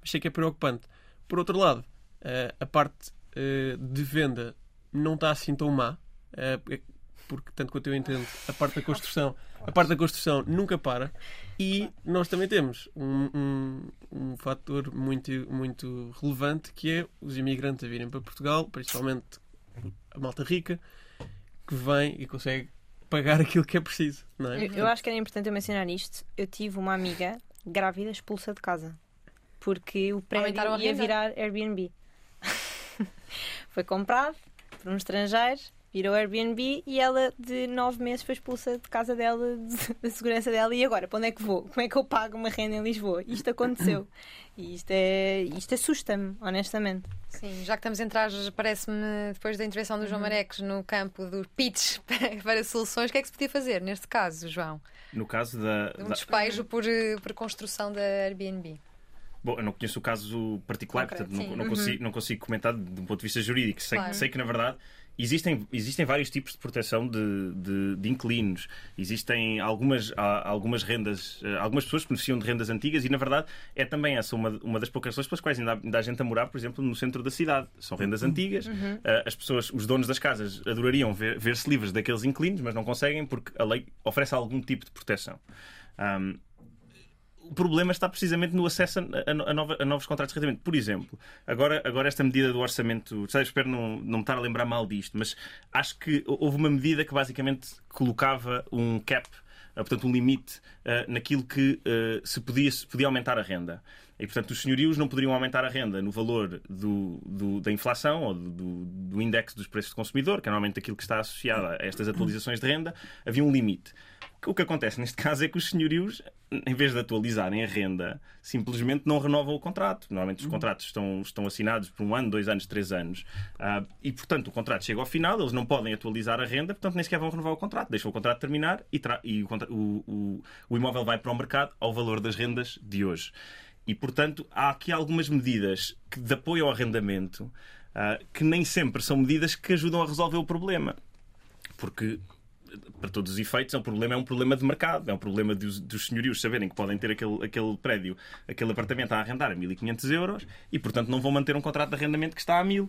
mas sei que é preocupante. Por outro lado, ah, a parte ah, de venda não está assim tão má, ah, é- porque tanto quanto eu entendo, a parte da construção, a parte da construção nunca para e nós também temos um, um, um fator muito, muito relevante que é os imigrantes a virem para Portugal, principalmente a malta rica, que vem e consegue pagar aquilo que é preciso, não é? Eu, eu acho que era importante eu mencionar isto. Eu tive uma amiga grávida expulsa de casa porque o prédio ia virar Airbnb. <laughs> foi comprado por um estrangeiro, virou Airbnb e ela de nove meses foi expulsa de casa dela, de- da segurança dela. E agora, para onde é que vou? Como é que eu pago uma renda em Lisboa? Isto aconteceu. <laughs> E isto, é, isto assusta-me, honestamente. Sim, já que estamos a entrar, parece-me, depois da intervenção do João Mareques no campo do pitch <laughs> para, soluções, o que é que se podia fazer neste caso, João? no caso da, Um da- despejo por, por construção da Airbnb. Bom, eu não conheço o caso particular, Concreto, portanto não, não consigo, não consigo comentar de um ponto de vista jurídico. Sei, Claro. sei que, na verdade, existem, existem vários tipos de proteção de, de, de inquilinos. Existem algumas, algumas rendas, eh, algumas pessoas que beneficiam de rendas antigas e, na verdade, é também essa uma, uma das poucas razões pelas quais ainda há, ainda há gente a morar, por exemplo, no centro da cidade. São rendas antigas. Eh, As pessoas, os donos das casas, adorariam ver- ver-se livres daqueles inquilinos, mas não conseguem porque a lei oferece algum tipo de proteção. Ahm, o problema está precisamente no acesso a, a, a, novos contratos de arrendamento. Por exemplo, agora, agora esta medida do orçamento, sei, espero não, não me estar a lembrar mal disto, mas acho que houve uma medida que basicamente colocava um cap, uh, portanto um limite, uh, naquilo que uh, se, podia, se podia aumentar a renda. E, portanto, os senhorios não poderiam aumentar a renda no valor do, do, da inflação ou do, do dos preços do consumidor, que é normalmente aquilo que está associado a estas atualizações de renda. Havia um limite. O que acontece neste caso é que os senhorios, em vez de atualizarem a renda, simplesmente não renovam o contrato. Normalmente os uhum. contratos estão, estão assinados por um ano, dois anos, três anos. Uh, e, portanto, o contrato chega ao final, eles não podem atualizar a renda, portanto, nem sequer vão renovar o contrato. Deixam o contrato terminar e, e o, o, o imóvel vai para o mercado ao valor das rendas de hoje. E, portanto, há aqui algumas medidas que, de apoio ao arrendamento uh, que nem sempre são medidas que ajudam a resolver o problema. Porque para todos os efeitos, é um problema, é um problema de mercado, é um problema dos, dos senhorios saberem que podem ter aquele, aquele prédio, aquele apartamento a arrendar a 1.500 euros e, portanto, não vão manter um contrato de arrendamento que está a 1.000.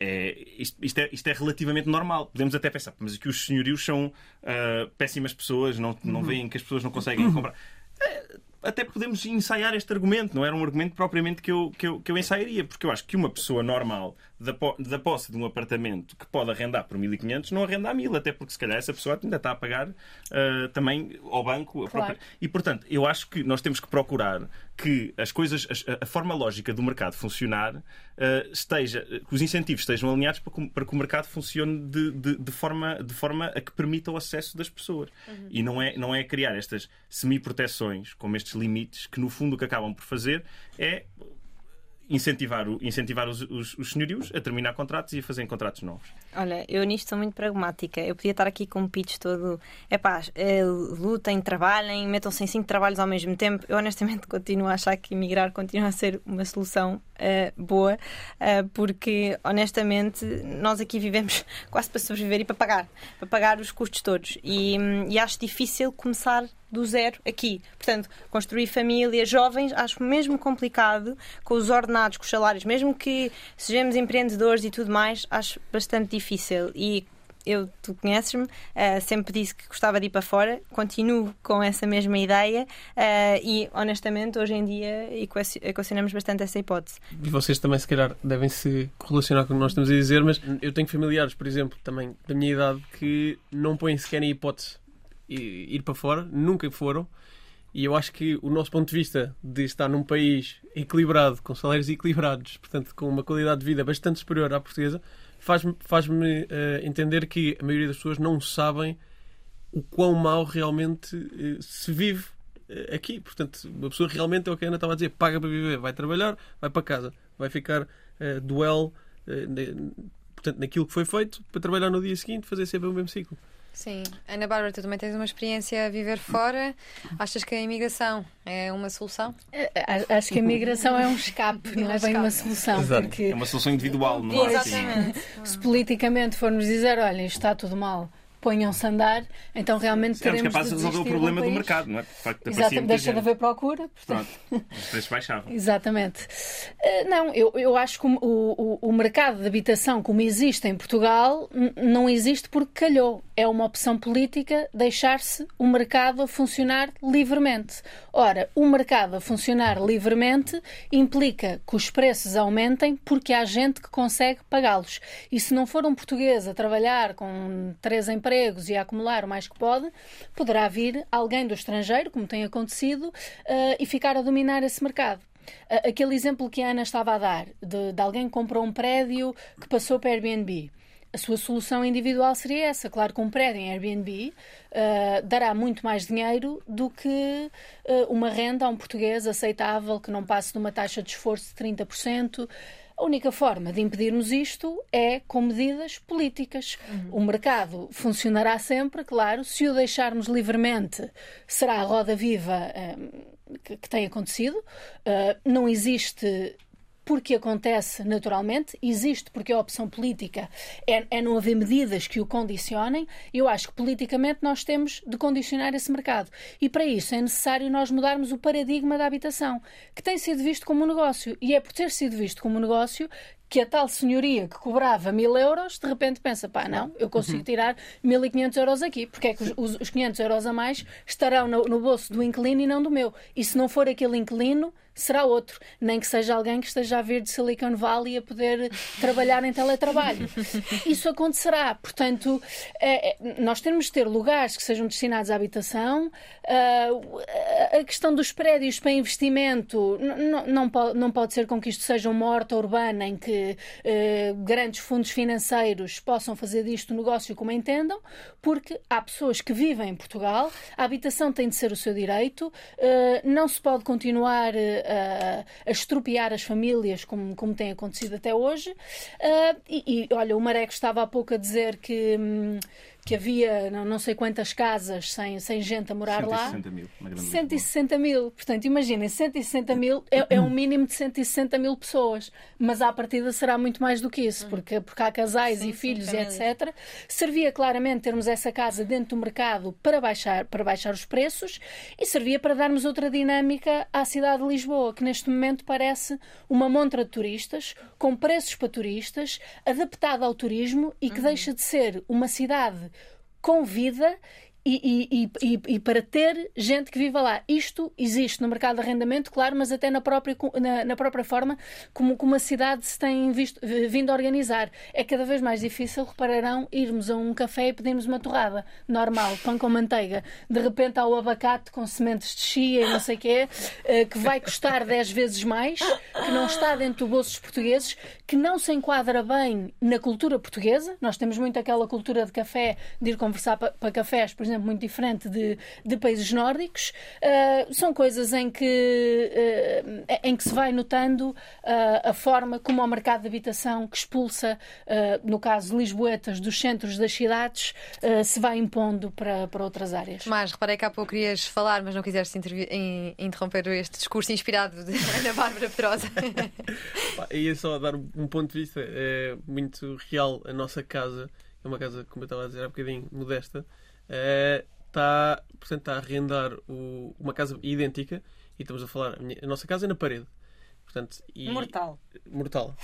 É, isto, isto, é, isto é relativamente normal. Podemos até pensar, mas que os senhorios são uh, péssimas pessoas, não, não uhum. veem que as pessoas não conseguem comprar. É, até podemos ensaiar este argumento, não era um argumento propriamente que eu, que eu, que eu ensaiaria, porque eu acho que uma pessoa normal da, da posse de um apartamento que pode arrendar por 1.500 não arrenda a 1.000, até porque se calhar essa pessoa ainda está a pagar uh, também ao banco. Claro. Própria... E portanto, eu acho que nós temos que procurar que as coisas, a, a forma lógica do mercado funcionar uh, esteja, que os incentivos estejam alinhados para que, para que o mercado funcione de, de, de, forma, de forma a que permita o acesso das pessoas. Uhum. E não é, não é criar estas semi-proteções, como estes limites, que no fundo o que acabam por fazer é incentivar, o, incentivar os, os, os senhorios a terminar contratos e a fazerem contratos novos. Olha, eu nisto sou muito pragmática. Eu podia estar aqui com um pitch todo. É pá, lutem, trabalhem, metam-se em cinco trabalhos ao mesmo tempo. Eu honestamente continuo a achar que emigrar continua a ser uma solução uh, boa, uh, porque honestamente nós aqui vivemos <laughs> quase para sobreviver e para pagar, para pagar os custos todos. E, e acho difícil começar do zero aqui. Portanto, construir família, jovens, acho mesmo complicado com os ordenados, com os salários, mesmo que sejamos empreendedores e tudo mais, acho bastante difícil. E eu, tu conheces-me, uh, sempre disse que gostava de ir para fora, continuo com essa mesma ideia uh, e, honestamente, hoje em dia equacionamos bastante essa hipótese. E vocês também, se calhar, devem se correlacionar com o que nós estamos a dizer, mas eu tenho familiares, por exemplo, também da minha idade, que não põem sequer em hipótese ir para fora, nunca foram. E eu acho que o nosso ponto de vista de estar num país equilibrado, com salários equilibrados, portanto, com uma qualidade de vida bastante superior à portuguesa, faz-me faz uh, entender que a maioria das pessoas não sabem o quão mal realmente uh, se vive uh, aqui. Portanto, uma pessoa realmente é o que a Ana estava a dizer: paga para viver, vai trabalhar, vai para casa, vai ficar uh, duel portanto, naquilo que foi feito para trabalhar no dia seguinte, fazer sempre o mesmo ciclo. Sim. Ana Bárbara, tu também tens uma experiência a viver fora. Achas que a imigração é uma solução? É, é, acho que a imigração é um escape, <laughs> não é bem uma solução. Porque... É uma solução individual, não é? Assim. Exatamente. Se politicamente formos dizer, olha, isto está tudo mal, ponham-se a andar, então realmente Seremos capazes de resolver o problema do mercado, não é? De facto, Exatamente, deixa de haver procura. Portanto... Pronto, os preços baixavam. <laughs> Exatamente. Uh, não, eu, eu acho que o, o, o mercado de habitação como existe em Portugal não existe porque calhou. É uma opção política deixar-se o mercado a funcionar livremente. Ora, o mercado a funcionar livremente implica que os preços aumentem porque há gente que consegue pagá-los. E se não for um português a trabalhar com três empregos, empregos e a acumular o mais que pode, poderá vir alguém do estrangeiro, como tem acontecido, uh, e ficar a dominar esse mercado. Uh, aquele exemplo que a Ana estava a dar, de, de alguém que comprou um prédio que passou para Airbnb. A sua solução individual seria essa. Claro que um prédio em Airbnb uh, dará muito mais dinheiro do que uh, uma renda a um português aceitável que não passe de uma taxa de esforço de 30%. A única forma de impedirmos isto é com medidas políticas. Uhum. O mercado funcionará sempre, claro, se o deixarmos livremente, será a roda viva um, que, que, tem acontecido. Uh, não existe porque acontece naturalmente, existe porque a opção política é, é não haver medidas que o condicionem. Eu acho que politicamente nós temos de condicionar esse mercado. E para isso é necessário nós mudarmos o paradigma da habitação, que tem sido visto como um negócio. E é por ter sido visto como um negócio que a tal senhoria que cobrava mil euros, de repente pensa, pá, não, eu consigo Uhum. tirar 1.500 euros aqui, porque é que os, os 500 euros a mais estarão no, no bolso do inquilino e não do meu. E se não for aquele inquilino, será outro. Nem que seja alguém que esteja a vir de Silicon Valley a poder trabalhar em teletrabalho. <laughs> Isso acontecerá. Portanto, é, é, nós temos de ter lugares que sejam destinados à habitação. Ah, a questão dos prédios para investimento n- n- não, pode, não pode ser com que isto seja uma horta urbana em que eh, grandes fundos financeiros possam fazer disto negócio como entendam, porque há pessoas que vivem em Portugal, a habitação tem de ser o seu direito, eh, não se pode continuar eh, a, a estropiar as famílias como, como tem acontecido até hoje. E, e, olha, o Mareco estava há pouco a dizer que. hum, que havia não, não sei quantas casas sem, sem gente a morar lá. 160 mil, na grande 160 mil. Portanto, imaginem, 160 mil é, é um mínimo de 160 mil pessoas. Mas à partida será muito mais do que isso, porque, porque há casais Sim, e sim, filhos e famílias. etc. Servia claramente termos essa casa dentro do mercado para baixar, para baixar os preços e servia para darmos outra dinâmica à cidade de Lisboa, que neste momento parece uma montra de turistas, com preços para turistas, adaptada ao turismo e que deixa de ser uma cidade com vida e, e- e- e- para ter gente que viva lá. Isto existe no mercado de arrendamento, claro, mas até na própria, na, na própria forma como, como a cidade se tem visto- vindo a organizar. É cada vez mais difícil, repararão, irmos a um café e pedirmos uma torrada normal, pão com manteiga. De repente há o abacate com sementes de chia e não sei o quê, eh, que vai custar <laughs> 10 vezes mais, que não está dentro do bolso dos portugueses, que não se enquadra bem na cultura portuguesa. Nós temos muito aquela cultura de café, de ir conversar pa- para cafés, por exemplo, muito diferente de, de países nórdicos. Ah, são coisas em que, ah, em que se vai notando ah, a forma como o mercado de habitação que expulsa, no caso lisboetas, dos centros das cidades, se vai impondo para, para outras áreas. Tomás, reparei que há pouco querias falar, mas não quiseste intervi- in- interromper este discurso inspirado de <laughs> Ana Bárbara Pedrosa. <laughs> Ia só dar um um ponto de vista é, muito real. A nossa casa é uma casa, como eu estava a dizer há bocadinho, modesta. Está, portanto, está a arrendar o- uma casa idêntica e estamos a falar. A, minha- a nossa casa é na parede. Portanto, e- Mortal. mortal.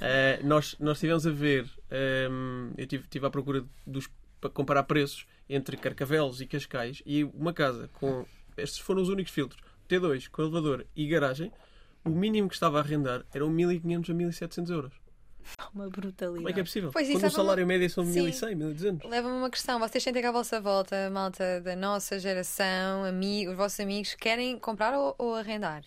Eh, nós, nós estivemos a ver, ehm, eu estive tive à procura dos, para comparar preços entre Carcavelos e Cascais e uma casa com. Estes foram os únicos filtros: T2, com elevador e garagem. O mínimo que estava a arrendar eram 1500 a 1700 euros. <laughs> Uma brutalidade. Como é que é possível? Pois, isso Quando o é uma- salário médio são Sim. 1100, 1200. Leva-me uma questão. Vocês sentem que à vossa volta, malta da nossa geração, amigos, os vossos amigos, querem comprar ou, ou arrendar?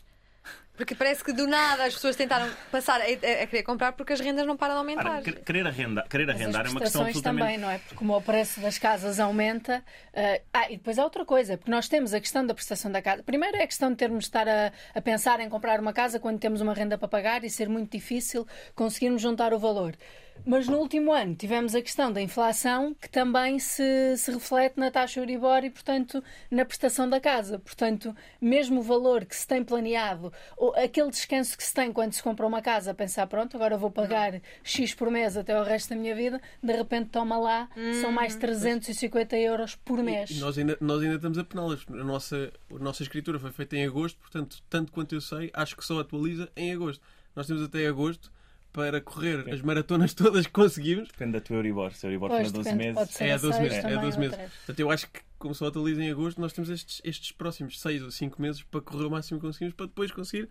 Porque parece que do nada as pessoas tentaram passar a, a- a querer comprar porque as rendas não param de aumentar. Ora, quer- querer arrendar, querer arrendar é uma questão absolutamente. também, não é? Porque como o preço das casas aumenta. eh, ah, e depois há outra coisa, porque nós temos a questão da prestação da casa. Primeiro é a questão de termos de estar a, a pensar em comprar uma casa quando temos uma renda para pagar e ser muito difícil conseguirmos juntar o valor. Mas no último ano tivemos a questão da inflação que também se, se reflete na taxa Euribor e, portanto, na prestação da casa. Portanto, mesmo o valor que se tem planeado, ou aquele descanso que se tem quando se compra uma casa, a pensar, pronto, agora vou pagar X por mês até o resto da minha vida, de repente toma lá, são mais 350 euros por mês. E nós ainda, nós ainda estamos a pená-las. A nossa, a nossa escritura foi feita em agosto, portanto, tanto quanto eu sei, acho que só atualiza em agosto. Nós temos até agosto para correr as maratonas todas que conseguimos. Depende da tua Euribor. Se a Euribor for a 12 depende, pode meses. É a a 12 seis meses. É a também, 12 ou meses. Portanto, eu acho que, como só atualiza em agosto, nós temos estes, estes próximos 6 ou 5 meses para correr o máximo que conseguimos para depois conseguir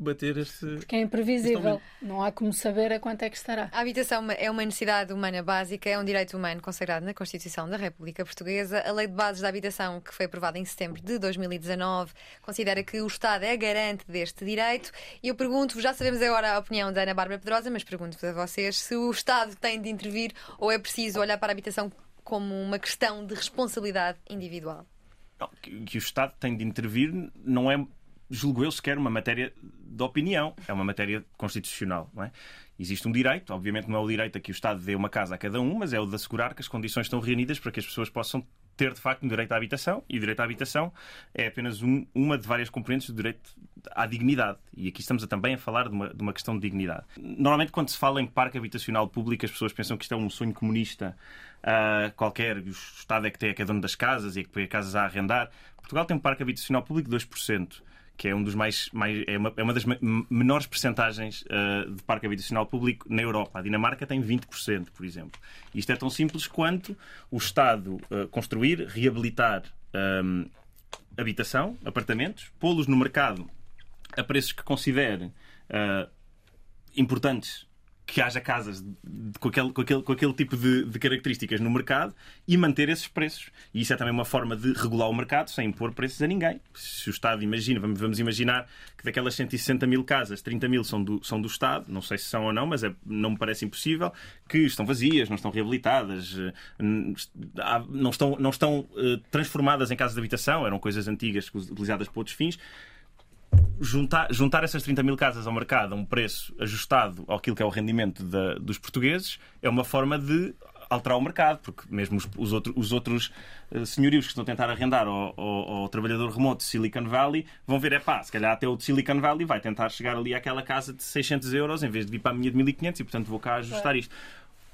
bater este. Que é imprevisível. Não há como saber a quanto é que estará. A habitação é uma necessidade humana básica, é um direito humano consagrado na Constituição da República Portuguesa. A Lei de Bases da Habitação, que foi aprovada em setembro de 2019, considera que o Estado é garante deste direito. E eu pergunto-vos, já sabemos agora a opinião da Ana Bárbara Pedrosa, mas pergunto-vos a vocês se o Estado tem de intervir ou é preciso olhar para a habitação como uma questão de responsabilidade individual. Que o Estado tem de intervir não é, julgo eu, sequer uma matéria de opinião, é uma matéria constitucional. Não é? Existe um direito, obviamente não é o direito a que o Estado dê uma casa a cada um, mas é o de assegurar que as condições estão reunidas para que as pessoas possam ter de facto um direito à habitação e o direito à habitação é apenas um- uma de várias componentes do direito à dignidade e aqui estamos a, também a falar de uma, de uma questão de dignidade. Normalmente quando se fala em parque habitacional público as pessoas pensam que isto é um sonho comunista ah, qualquer, o Estado é que tem, é que é dono das casas e é que põe casas a arrendar. Portugal tem um parque habitacional público de 2%, que é um dos mais, mais é, uma, é uma das menores percentagens uh, de parque habitacional público na Europa. A Dinamarca tem 20%, por exemplo. Isto é tão simples quanto o Estado uh, construir, reabilitar um, habitação, apartamentos, pô-los no mercado a preços que considere uh, importantes que haja casas com, aquele, com, aquele, com aquele tipo de, de, características no mercado e manter esses preços. E isso é também uma forma de regular o mercado sem impor preços a ninguém. Se o Estado imagina, vamos, vamos imaginar que daquelas 160 mil casas, 30 mil são do, são do Estado, não sei se são ou não, mas é, não me parece impossível, que estão vazias, não estão reabilitadas, eh, não estão, não estão uh, transformadas em casas de habitação, eram coisas antigas utilizadas para outros fins juntar, juntar essas 30 mil casas ao mercado a um preço ajustado àquilo que é o rendimento da, dos portugueses é uma forma de alterar o mercado, porque mesmo os, os, outro, os outros uh, senhorios que estão a tentar arrendar ao, ao, ao, trabalhador remoto de Silicon Valley vão ver, é pá, se calhar até o de Silicon Valley vai tentar chegar ali àquela casa de 600 euros em vez de vir para a minha de 1500 e portanto vou cá ajustar isto.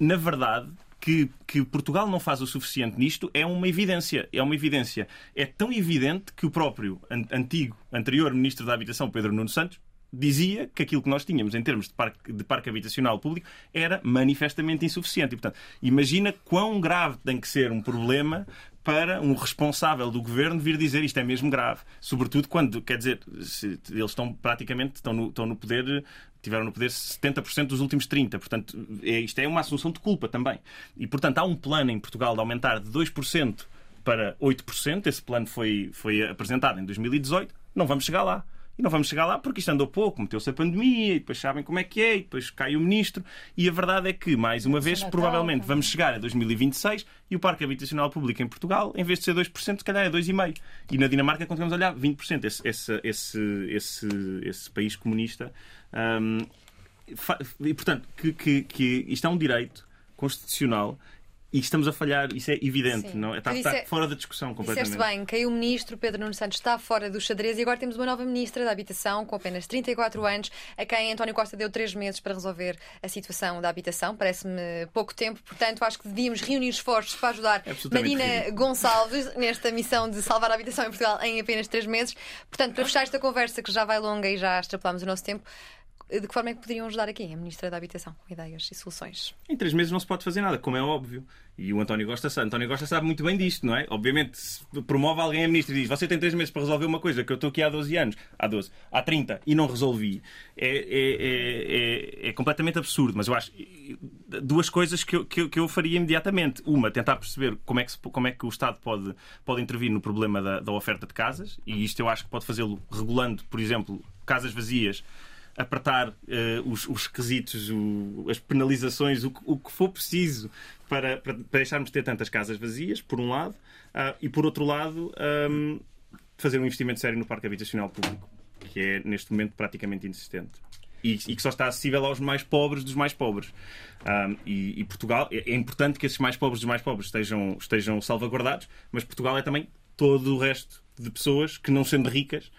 Na verdade, que, que, Portugal não faz o suficiente nisto é uma evidência. É uma evidência. É tão evidente que o próprio antigo, anterior Ministro da Habitação, Pedro Nuno Santos, dizia que aquilo que nós tínhamos em termos de parque, de parque habitacional público era manifestamente insuficiente. E, portanto, imagina quão grave tem que ser um problema para um responsável do governo vir dizer isto é mesmo grave. Sobretudo quando, quer dizer, eles estão praticamente estão no, estão no poder tiveram no poder 70% dos últimos 30%. Portanto, é, isto é uma assunção de culpa também. E, portanto, há um plano em Portugal de aumentar de 2% para 8%. Esse plano foi, foi apresentado em 2018. Não vamos chegar lá. E não vamos chegar lá porque isto andou pouco, meteu-se a pandemia e depois sabem como é que é, e depois cai o ministro. E a verdade é que, mais uma vez, provavelmente vamos chegar a 2026 e o parque habitacional público em Portugal, em vez de ser 2%, se calhar é 2,5%. E na Dinamarca continuamos a olhar 20%. Esse, esse, esse, esse, esse país comunista. Um, e, portanto, que, que, que isto é um direito constitucional e estamos a falhar, isso é evidente, Sim. não? É? está, está é, fora da discussão completamente. Disseste bem, caiu o ministro, Pedro Nuno Santos está fora do xadrez e agora temos uma nova ministra da Habitação com apenas 34 anos, a quem António Costa deu três meses para resolver a situação da habitação. Parece-me pouco tempo, portanto acho que devíamos reunir esforços para ajudar é Marina. Gonçalves nesta missão de salvar a habitação em Portugal em apenas três meses. Portanto, para fechar esta conversa que já vai longa e já extrapolamos o nosso tempo, de que forma é que poderiam ajudar aqui a Ministra da Habitação com ideias e soluções? Em três meses não se pode fazer nada, como é óbvio. E o António Costa António Costa sabe muito bem disto, não é? Obviamente, se promove alguém a ministra e diz você tem três meses para resolver uma coisa que eu estou aqui há 12 anos, há 12, há 30 e não resolvi, é, é, é, é completamente absurdo. Mas eu acho duas coisas que eu, que eu, que, eu, faria imediatamente. Uma, tentar perceber como é que, se, como é que o Estado pode, pode intervir no problema da, da oferta de casas, e isto eu acho que pode fazê-lo regulando, por exemplo, casas vazias apertar uh, os, os requisitos, o, as penalizações, o, o, que for preciso para, para, para, deixarmos de ter tantas casas vazias, por um lado, uh, e por outro lado, um, fazer um investimento sério no parque habitacional público, que é neste momento praticamente inexistente. E, e que só está acessível aos mais pobres dos mais pobres. Um, e, e, Portugal, é, é importante que esses mais pobres dos mais pobres estejam, estejam salvaguardados, mas Portugal é também todo o resto de pessoas que, não sendo ricas,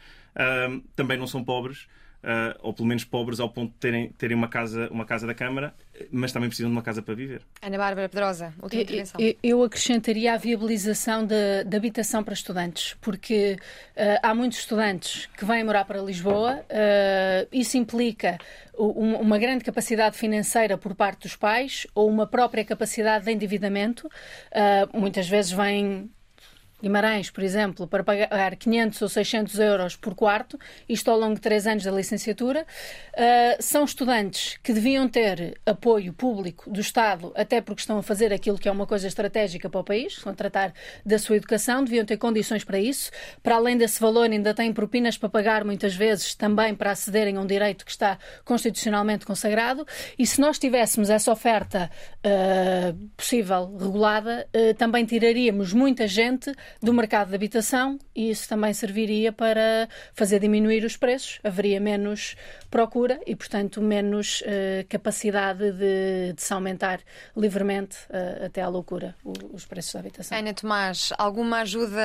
um, também não são pobres uh, ou pelo menos pobres ao ponto de terem, terem uma, casa, uma casa da Câmara, mas também precisam de uma casa para viver. Ana Bárbara Pedrosa, última intervenção. Eu, eu acrescentaria a viabilização de, habitação para estudantes, porque uh, há muitos estudantes que vêm morar para Lisboa, uh, isso implica uma grande capacidade financeira por parte dos pais ou uma própria capacidade de endividamento. Uh, muitas vezes vêm Guimarães, por exemplo, para pagar 500 ou 600 euros por quarto, isto ao longo de três anos da licenciatura, uh, são estudantes que deviam ter apoio público do Estado, até porque estão a fazer aquilo que é uma coisa estratégica para o país, estão a tratar da sua educação, deviam ter condições para isso. Para além desse valor, ainda têm propinas para pagar, muitas vezes, também para acederem a um direito que está constitucionalmente consagrado. E se nós tivéssemos essa oferta uh, possível, regulada, uh, também tiraríamos muita gente do mercado de habitação e isso também serviria para fazer diminuir os preços, haveria menos procura e, portanto, menos uh, capacidade de, de, se aumentar livremente uh, até à loucura os preços da habitação. Ana Tomás, alguma ajuda,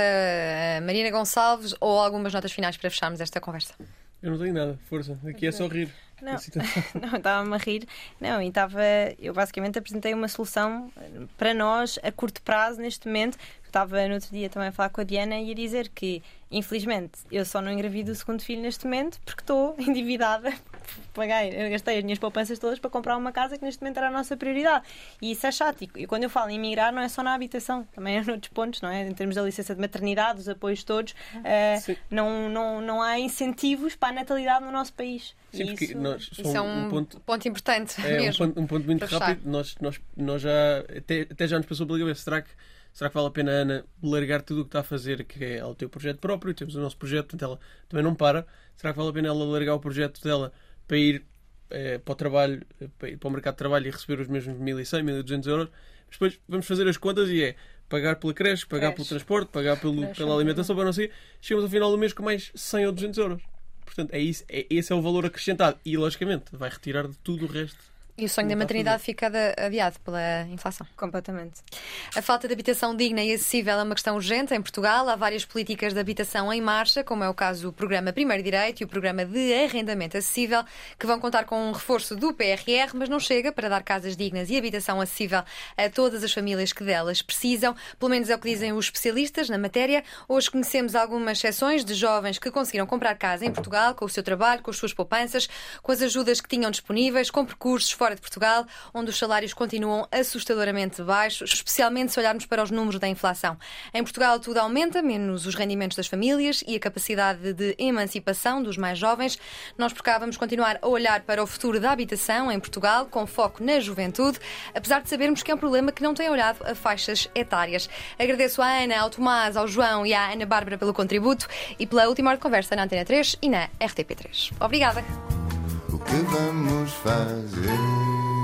Marina Gonçalves, ou algumas notas finais para fecharmos esta conversa? Eu não tenho nada, força. Aqui é só rir. Não, A <laughs> não estava-me a rir. Não, e estava. Eu basicamente apresentei uma solução eh, para nós a curto prazo neste momento. Estava no outro dia também a falar com a Diana e a dizer que, infelizmente, eu só não engravido o segundo filho neste momento porque estou <laughs> endividada. Paguei, eu gastei as minhas poupanças todas para comprar uma casa que neste momento era a nossa prioridade. E isso é chato. E quando eu falo em migrar, não é só na habitação, também é noutros pontos, não é? Em termos da licença de maternidade, os apoios todos, Sim. não, não, não há incentivos para a natalidade no nosso país. Sim, porque isso- nós Isso é um, ponto. ponto... importante É um ponto, um ponto muito rápido. Nós, nós, nós já até, até já nos passou pela cabeça. Será que, será que vale a pena a Ana largar tudo o que está a fazer, que é o projeto próprio, temos o nosso projeto, portanto ela também não para. Será que vale a pena ela largar o projeto dela para ir eh, para o trabalho, eh, para ir para o mercado de trabalho e receber os mesmos 1.100, 1.200 euros? Mas depois vamos fazer as contas e é pagar pela creche, pagar Creche. pelo transporte, pagar pelo, Creche, pela alimentação, para não sei. Chegamos ao final do mês com mais 100 ou 200 euros. Portanto, é isso, é, esse é o valor acrescentado. E, logicamente, vai retirar de tudo o resto. E o sonho da maternidade fica adi- adiado pela inflação. Completamente. A falta de habitação digna e acessível é uma questão urgente em Portugal. Há várias políticas de habitação em marcha, como é o caso do Programa Primeiro Direito e o Programa de Arrendamento Acessível, que vão contar com um reforço do PRR, mas não chega para dar casas dignas e habitação acessível a todas as famílias que delas precisam. Pelo menos é o que dizem os especialistas na matéria. Hoje conhecemos algumas exceções de jovens que conseguiram comprar casa em Portugal com o seu trabalho, com as suas poupanças, com as ajudas que tinham disponíveis, com percursos fora de Portugal, onde os salários continuam assustadoramente baixos, especialmente se olharmos para os números da inflação. Em Portugal tudo aumenta, menos os rendimentos das famílias e a capacidade de emancipação dos mais jovens. Nós por cá vamos continuar a olhar para o futuro da habitação em Portugal, com foco na juventude, apesar de sabermos que é um problema que não tem olhado a faixas etárias. Agradeço à Ana, ao Tomás, ao João e à Ana Bárbara pelo contributo e pela última hora de conversa na Antena 3 e na RTP3. Obrigada! o que vamos fazer?